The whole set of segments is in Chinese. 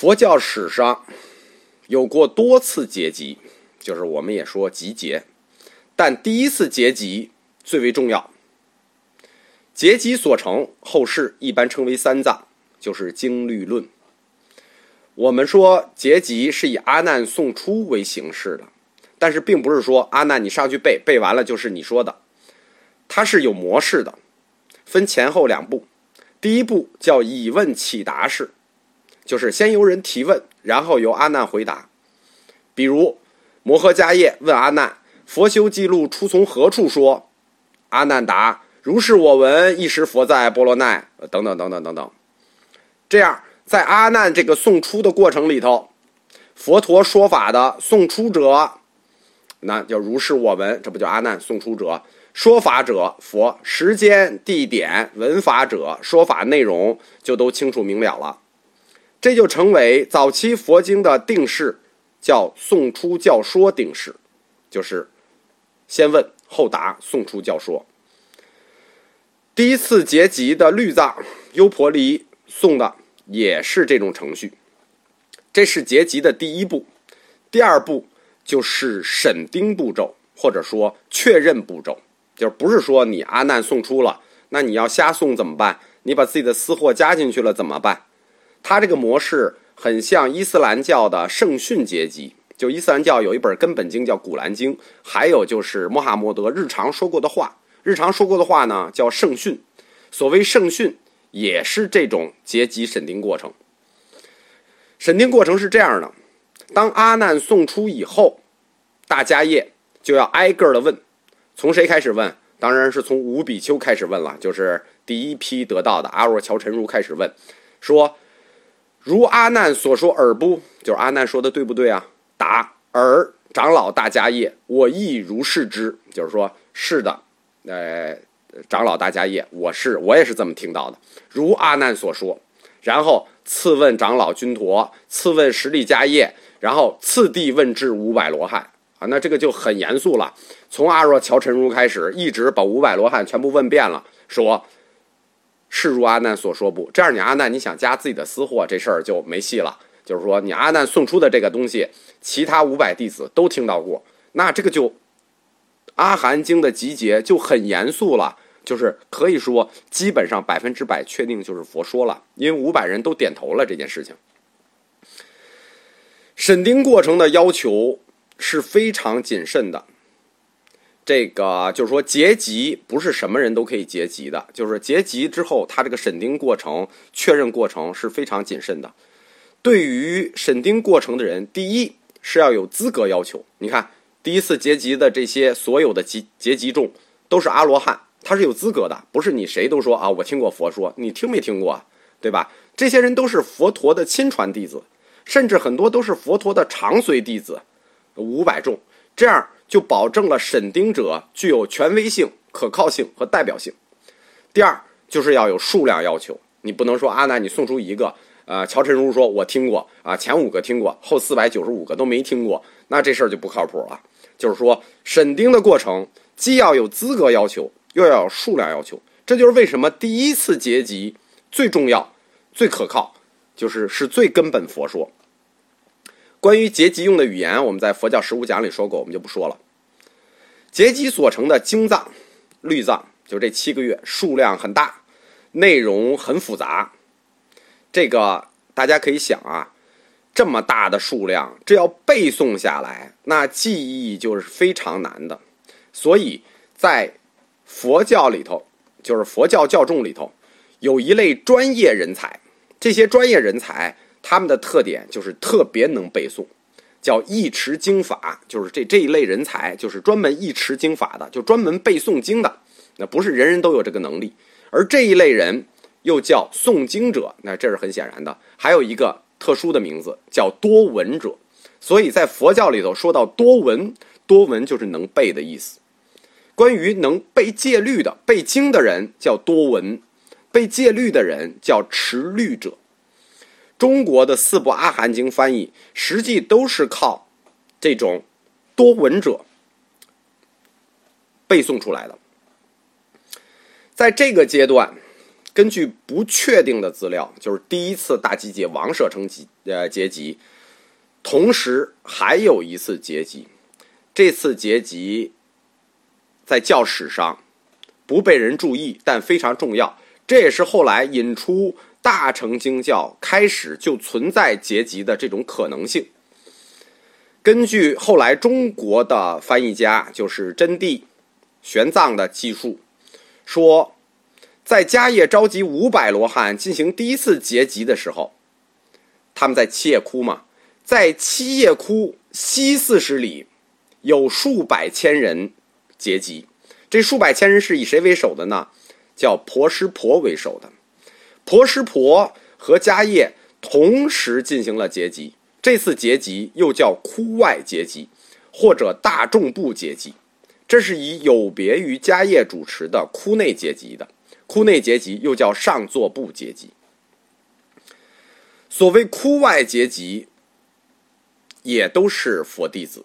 佛教史上有过多次结集，就是我们也说集结，但第一次结集最为重要。结集所成，后世一般称为三藏，就是经律论。我们说结集是以阿难诵出为形式的，但是并不是说阿难你上去背，背完了就是你说的，它是有模式的，分前后两步。第一步叫以问起答式，就是先由人提问，然后由阿难回答。比如摩诃迦叶问阿难：“佛修记录出从何处说？”阿难答：“如是我闻，一时佛在波罗奈。”等等等等等等。这样，在阿难这个送出的过程里头，佛陀说法的送出者，那叫如是我闻，这不叫阿难送出者。说法者佛，时间、地点、闻法者说法内容就都清楚明了了，这就成为早期佛经的定式，叫送出教说定式，就是先问后答，送出教说。第一次结集的律藏优婆离送的也是这种程序，这是结集的第一步，第二步就是审定步骤，或者说确认步骤。就不是说你阿难送出了，那你要瞎送怎么办？你把自己的私货加进去了怎么办？他这个模式很像伊斯兰教的圣训阶级，就伊斯兰教有一本根本经叫《古兰经》，还有就是穆罕默德日常说过的话，日常说过的话呢叫圣训。所谓圣训，也是这种阶级审定过程。审定过程是这样的：当阿难送出以后，大家业就要挨个的问。从谁开始问？当然是从五比丘开始问了，就是第一批得到的阿若乔陈如开始问，说：“如阿难所说尔不？就是阿难说的对不对啊？”答：“尔，长老大家业，我亦如是之。”就是说，是的，呃，长老大家业，我是我也是这么听到的，如阿难所说。然后次问长老君陀，次问十力迦叶，然后次第问至五百罗汉。啊，那这个就很严肃了。从阿若乔陈如开始，一直把五百罗汉全部问遍了，说是如阿难所说不？这样你阿难你想加自己的私货，这事儿就没戏了。就是说，你阿难送出的这个东西，其他五百弟子都听到过，那这个就阿含经的集结就很严肃了，就是可以说基本上百分之百确定就是佛说了，因为五百人都点头了这件事情。审定过程的要求。是非常谨慎的，这个就是说结集不是什么人都可以结集的，就是结集之后，他这个审定过程、确认过程是非常谨慎的。对于审定过程的人，第一是要有资格要求。你看，第一次结集的这些所有的结结集众都是阿罗汉，他是有资格的，不是你谁都说啊，我听过佛说，你听没听过啊，对吧？这些人都是佛陀的亲传弟子，甚至很多都是佛陀的长随弟子。五百众，这样就保证了审定者具有权威性、可靠性和代表性。第二，就是要有数量要求，你不能说阿难你送出一个，呃，乔晨如说我听过啊，前五个听过，后四百九十五个都没听过，那这事儿就不靠谱了。就是说，审定的过程既要有资格要求，又要有数量要求。这就是为什么第一次结集最重要、最可靠，就是是最根本佛说。关于结集用的语言，我们在佛教十五讲里说过，我们就不说了。结集所成的经藏、律藏，就这七个月，数量很大，内容很复杂。这个大家可以想啊，这么大的数量，这要背诵下来，那记忆就是非常难的。所以在佛教里头，就是佛教教众里头，有一类专业人才，这些专业人才。他们的特点就是特别能背诵，叫一持经法，就是这这一类人才，就是专门一持经法的，就专门背诵经的。那不是人人都有这个能力，而这一类人又叫诵经者，那这是很显然的。还有一个特殊的名字叫多闻者，所以在佛教里头说到多闻，多闻就是能背的意思。关于能背戒律的、背经的人叫多闻，背戒律的人叫持律者。中国的四部阿含经翻译，实际都是靠这种多闻者背诵出来的。在这个阶段，根据不确定的资料，就是第一次大集结王舍城集呃结集，同时还有一次结集，这次结集在教史上不被人注意，但非常重要。这也是后来引出大乘经教开始就存在结集的这种可能性。根据后来中国的翻译家，就是真谛、玄奘的记述，说。在迦叶召集五百罗汉进行第一次结集的时候，他们在七叶窟嘛，在七叶窟西四十里，有数百千人结集。这数百千人是以谁为首的呢？叫婆师婆为首的。婆师婆和迦叶同时进行了结集。这次结集又叫窟外结集，或者大众部结集。这是以有别于迦叶主持的窟内结集的。窟内结集又叫上座部结集。所谓窟外结集，也都是佛弟子，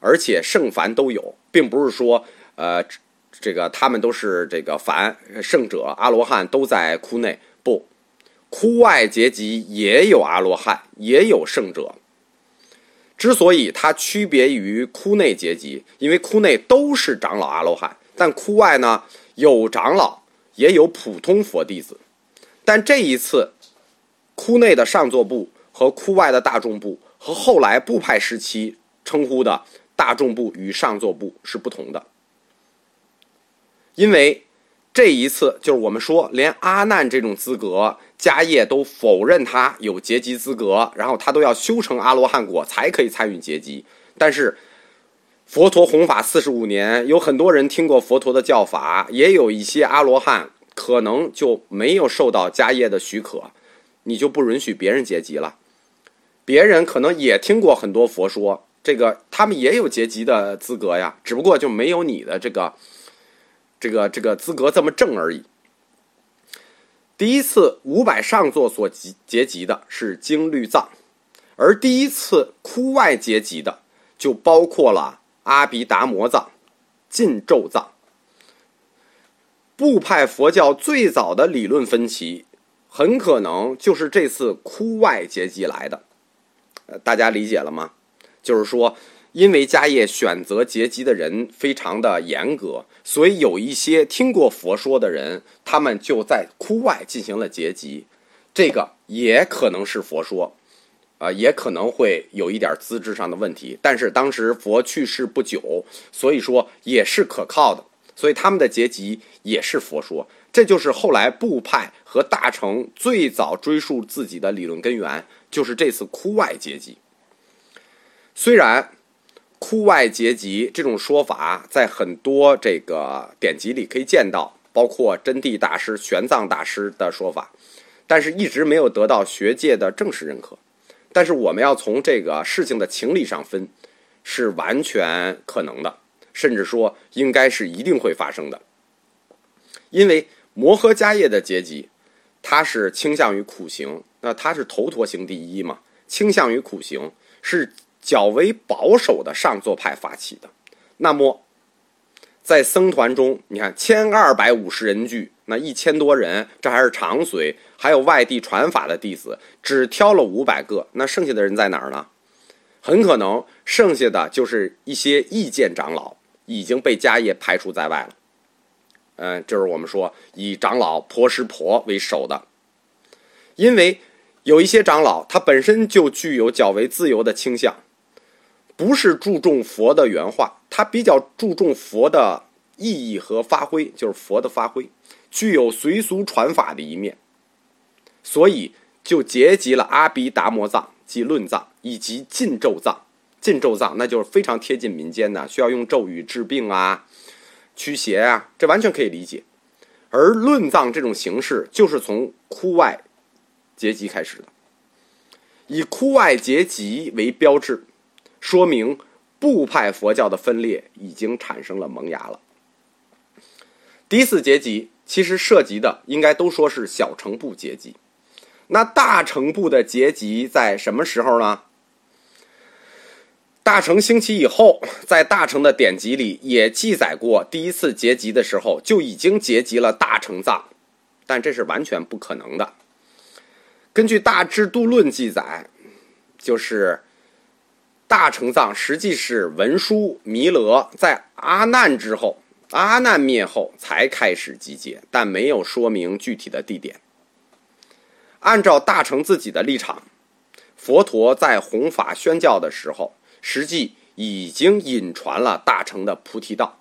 而且圣凡都有，并不是说呃，这个他们都是这个凡圣者阿罗汉都在窟内。不，窟外结集也有阿罗汉，也有圣者。之所以它区别于窟内结集，因为窟内都是长老阿罗汉，但窟外呢有长老。也有普通佛弟子，但这一次，窟内的上座部和窟外的大众部和后来部派时期称呼的大众部与上座部是不同的，因为这一次就是我们说，连阿难这种资格，迦叶都否认他有结集资格，然后他都要修成阿罗汉果才可以参与结集，但是。佛陀弘法四十五年，有很多人听过佛陀的教法，也有一些阿罗汉可能就没有受到迦叶的许可，你就不允许别人结集了。别人可能也听过很多佛说，这个他们也有结集的资格呀，只不过就没有你的这个这个这个资格这么正而已。第一次五百上座所结结集的是经律藏，而第一次窟外结集的就包括了。阿毗达摩藏、禁咒藏，部派佛教最早的理论分歧，很可能就是这次窟外结集来的。大家理解了吗？就是说，因为迦叶选择结集的人非常的严格，所以有一些听过佛说的人，他们就在窟外进行了结集。这个也可能是佛说。啊，也可能会有一点资质上的问题，但是当时佛去世不久，所以说也是可靠的，所以他们的结集也是佛说，这就是后来部派和大乘最早追溯自己的理论根源，就是这次窟外结集。虽然窟外结集这种说法在很多这个典籍里可以见到，包括真谛大师、玄奘大师的说法，但是一直没有得到学界的正式认可。但是我们要从这个事情的情理上分，是完全可能的，甚至说应该是一定会发生的。因为摩诃迦叶的结集，它是倾向于苦行，那它是头陀行第一嘛，倾向于苦行，是较为保守的上座派发起的。那么，在僧团中，你看千二百五十人聚。那一千多人，这还是长随，还有外地传法的弟子，只挑了五百个。那剩下的人在哪儿呢？很可能剩下的就是一些意见长老已经被迦叶排除在外了。嗯，就是我们说以长老婆师婆为首的，因为有一些长老他本身就具有较为自由的倾向，不是注重佛的原话，他比较注重佛的意义和发挥，就是佛的发挥。具有随俗传法的一面，所以就结集了阿毗达摩藏即论藏以及禁咒藏。禁咒藏那就是非常贴近民间的，需要用咒语治病啊、驱邪啊，这完全可以理解。而论藏这种形式就是从窟外结集开始的，以窟外结集为标志，说明部派佛教的分裂已经产生了萌芽了。第一次结集。其实涉及的应该都说是小乘部结集，那大乘部的结集在什么时候呢？大乘兴起以后，在大乘的典籍里也记载过，第一次结集的时候就已经结集了大乘藏，但这是完全不可能的。根据《大智度论》记载，就是大成藏实际是文殊弥勒在阿难之后，阿难灭后才开始集结，但没有说明具体的地点。按照大成自己的立场，佛陀在弘法宣教的时候，实际已经隐传了大成的菩提道，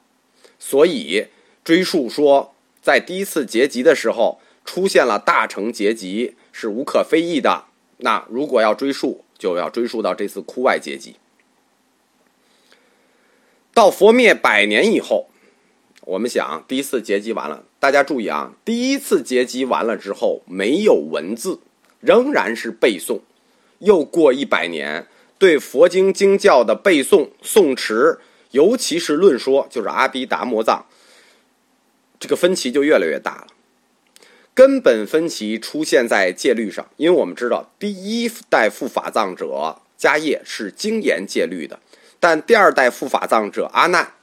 所以追溯说，在第一次结集的时候出现了大成结集是无可非议的。那如果要追溯，就要追溯到这次窟外结集。到佛灭百年以后，我们想第一次结集完了。大家注意啊，第一次结集完了之后没有文字，仍然是背诵。又过一百年，对佛经经教的背诵诵持，尤其是论说，就是阿毗达摩藏，这个分歧就越来越大了。根本分歧出现在戒律上，因为我们知道第一代护法藏者迦叶是精研戒律的，但第二代护法藏者阿难。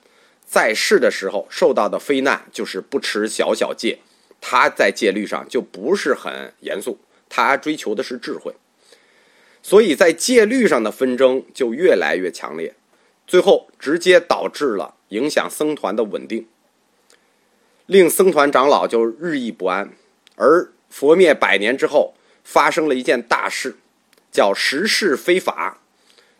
在世的时候受到的非难就是不持小小戒，他在戒律上就不是很严肃，他追求的是智慧，所以在戒律上的纷争就越来越强烈，最后直接导致了影响僧团的稳定，令僧团长老就日益不安。而佛灭百年之后，发生了一件大事，叫十事非法，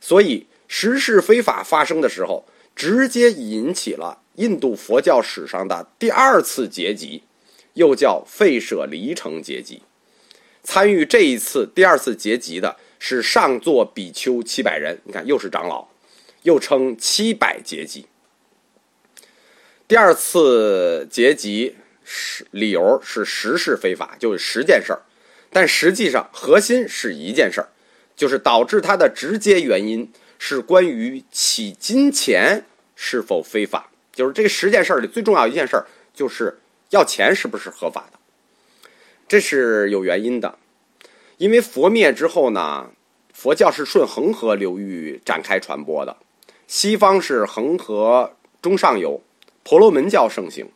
所以十事非法发生的时候。直接引起了印度佛教史上的第二次结集，又叫费舍离城结集。参与这一次第二次结集的是上座比丘七百人，你看又是长老，又称七百结集。第二次结集是理由是十事非法，就是十件事儿，但实际上核心是一件事儿，就是导致它的直接原因。是关于起金钱是否非法，就是这十件事里最重要一件事，就是要钱是不是合法的。这是有原因的，因为佛灭之后呢，佛教是顺恒河流域展开传播的，西方是恒河中上游，婆罗门教盛行，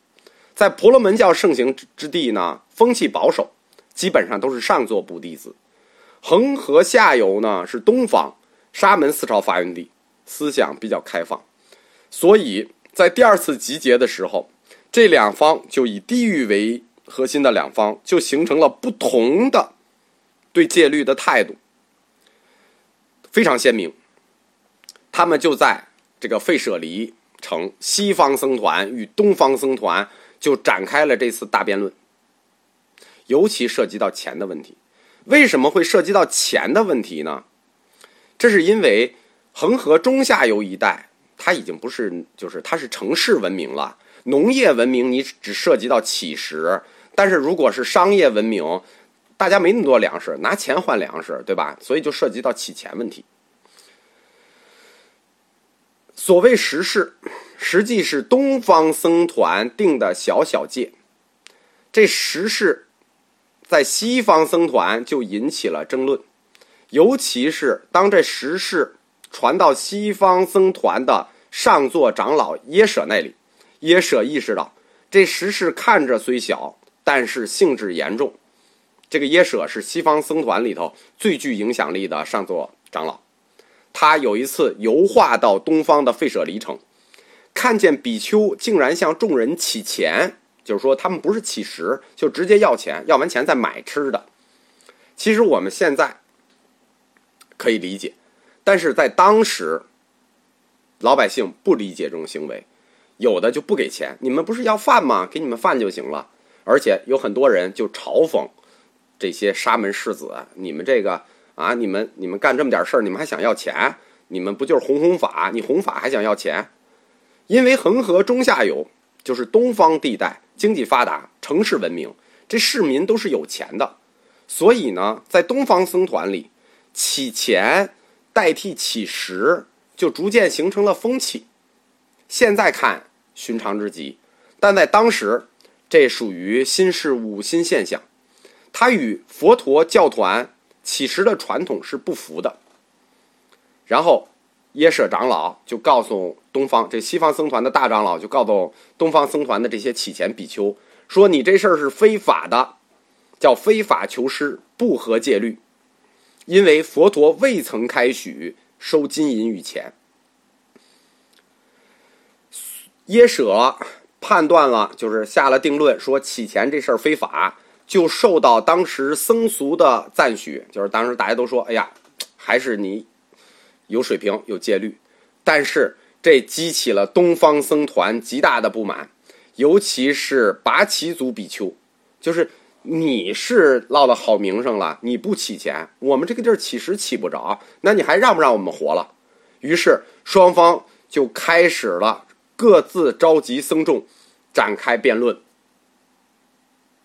在婆罗门教盛行之之地呢，风气保守，基本上都是上座部弟子。恒河下游呢是东方。沙门思潮发源地，思想比较开放，所以在第二次集结的时候，这两方就以地域为核心的两方就形成了不同的对戒律的态度，非常鲜明。他们就在这个费舍离城，西方僧团与东方僧团就展开了这次大辩论，尤其涉及到钱的问题。为什么会涉及到钱的问题呢？这是因为恒河中下游一带，它已经不是，就是它是城市文明了。农业文明你只涉及到乞食，但是如果是商业文明，大家没那么多粮食，拿钱换粮食，对吧？所以就涉及到乞钱问题。所谓时事，实际是东方僧团定的小小戒。这十事在西方僧团就引起了争论。尤其是当这实事传到西方僧团的上座长老耶舍那里，耶舍意识到这实事看着虽小，但是性质严重。这个耶舍是西方僧团里头最具影响力的上座长老，他有一次游化到东方的费舍离城，看见比丘竟然向众人乞钱，就是说他们不是乞食，就直接要钱，要完钱再买吃的。其实我们现在。可以理解，但是在当时，老百姓不理解这种行为，有的就不给钱。你们不是要饭吗？给你们饭就行了。而且有很多人就嘲讽这些沙门世子：“你们这个啊，你们你们干这么点事儿，你们还想要钱？你们不就是弘弘法？你弘法还想要钱？因为恒河中下游就是东方地带，经济发达，城市文明，这市民都是有钱的，所以呢，在东方僧团里。”乞钱代替乞食，就逐渐形成了风气。现在看寻常之极，但在当时，这属于新事物、新现象。它与佛陀教团乞食的传统是不符的。然后耶舍长老就告诉东方这西方僧团的大长老，就告诉东方僧团的这些乞钱比丘说：“你这事儿是非法的。”叫非法求师，不合戒律。因为佛陀未曾开许收金银与钱，耶舍判断了，就是下了定论，说起钱这事儿非法，就受到当时僧俗的赞许，就是当时大家都说：“哎呀，还是你有水平、有戒律。”但是这激起了东方僧团极大的不满，尤其是拔旗族比丘，就是你是落了好名声了，你不起钱，我们这个地儿起食起不着，那你还让不让我们活了？于是双方就开始了各自召集僧众，展开辩论。